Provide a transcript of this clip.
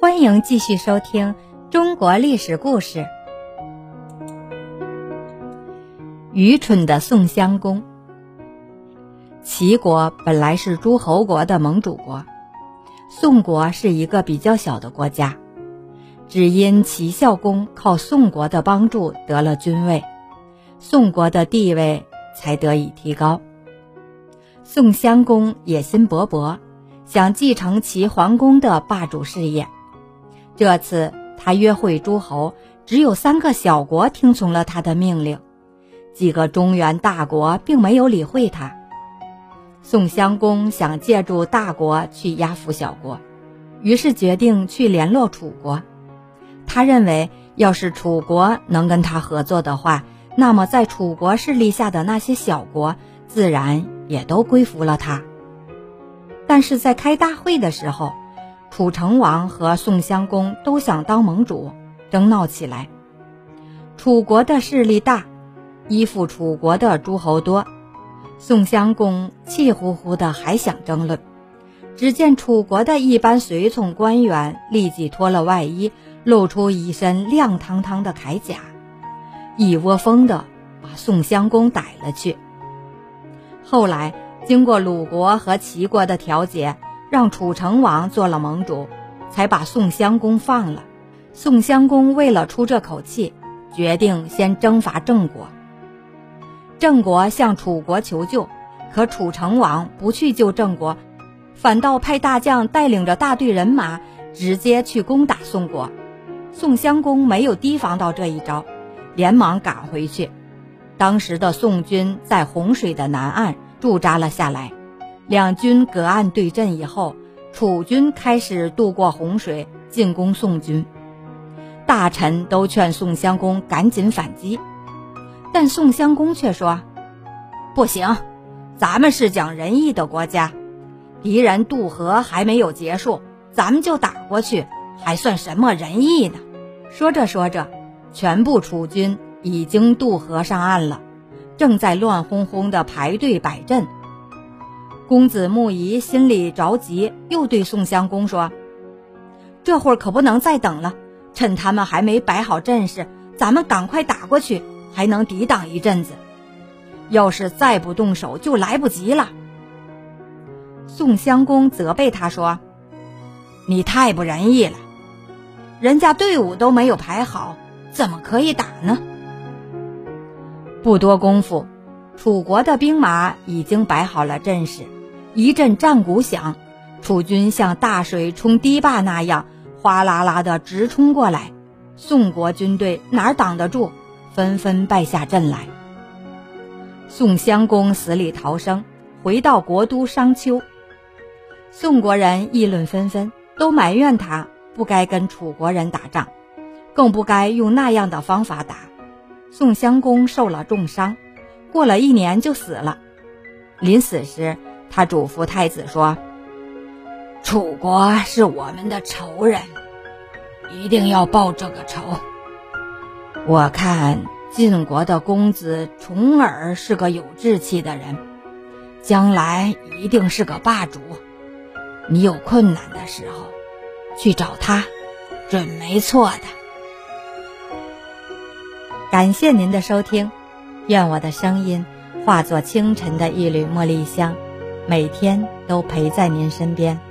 欢迎继续收听中国历史故事。愚蠢的宋襄公。齐国本来是诸侯国的盟主国，宋国是一个比较小的国家，只因齐孝公靠宋国的帮助得了君位，宋国的地位才得以提高。宋襄公野心勃勃，想继承齐桓公的霸主事业。这次他约会诸侯，只有三个小国听从了他的命令，几个中原大国并没有理会他。宋襄公想借助大国去压服小国，于是决定去联络楚国。他认为，要是楚国能跟他合作的话，那么在楚国势力下的那些小国自然也都归服了他。但是在开大会的时候，楚成王和宋襄公都想当盟主，争闹起来。楚国的势力大，依附楚国的诸侯多。宋襄公气呼呼的，还想争论。只见楚国的一班随从官员立即脱了外衣，露出一身亮堂堂的铠甲，一窝蜂的把宋襄公逮了去。后来经过鲁国和齐国的调解。让楚成王做了盟主，才把宋襄公放了。宋襄公为了出这口气，决定先征伐郑国。郑国向楚国求救，可楚成王不去救郑国，反倒派大将带领着大队人马直接去攻打宋国。宋襄公没有提防到这一招，连忙赶回去。当时的宋军在洪水的南岸驻扎了下来。两军隔岸对阵以后，楚军开始渡过洪水进攻宋军。大臣都劝宋襄公赶紧反击，但宋襄公却说：“不行，咱们是讲仁义的国家，敌人渡河还没有结束，咱们就打过去，还算什么仁义呢？”说着说着，全部楚军已经渡河上岸了，正在乱哄哄地排队摆阵。公子木仪心里着急，又对宋襄公说：“这会儿可不能再等了，趁他们还没摆好阵势，咱们赶快打过去，还能抵挡一阵子。要是再不动手，就来不及了。”宋襄公责备他说：“你太不仁义了，人家队伍都没有排好，怎么可以打呢？”不多功夫，楚国的兵马已经摆好了阵势。一阵战鼓响，楚军像大水冲堤坝那样哗啦啦的直冲过来，宋国军队哪挡得住，纷纷败下阵来。宋襄公死里逃生，回到国都商丘。宋国人议论纷纷，都埋怨他不该跟楚国人打仗，更不该用那样的方法打。宋襄公受了重伤，过了一年就死了。临死时。他嘱咐太子说：“楚国是我们的仇人，一定要报这个仇。我看晋国的公子重耳是个有志气的人，将来一定是个霸主。你有困难的时候，去找他，准没错的。”感谢您的收听，愿我的声音化作清晨的一缕茉莉香。每天都陪在您身边。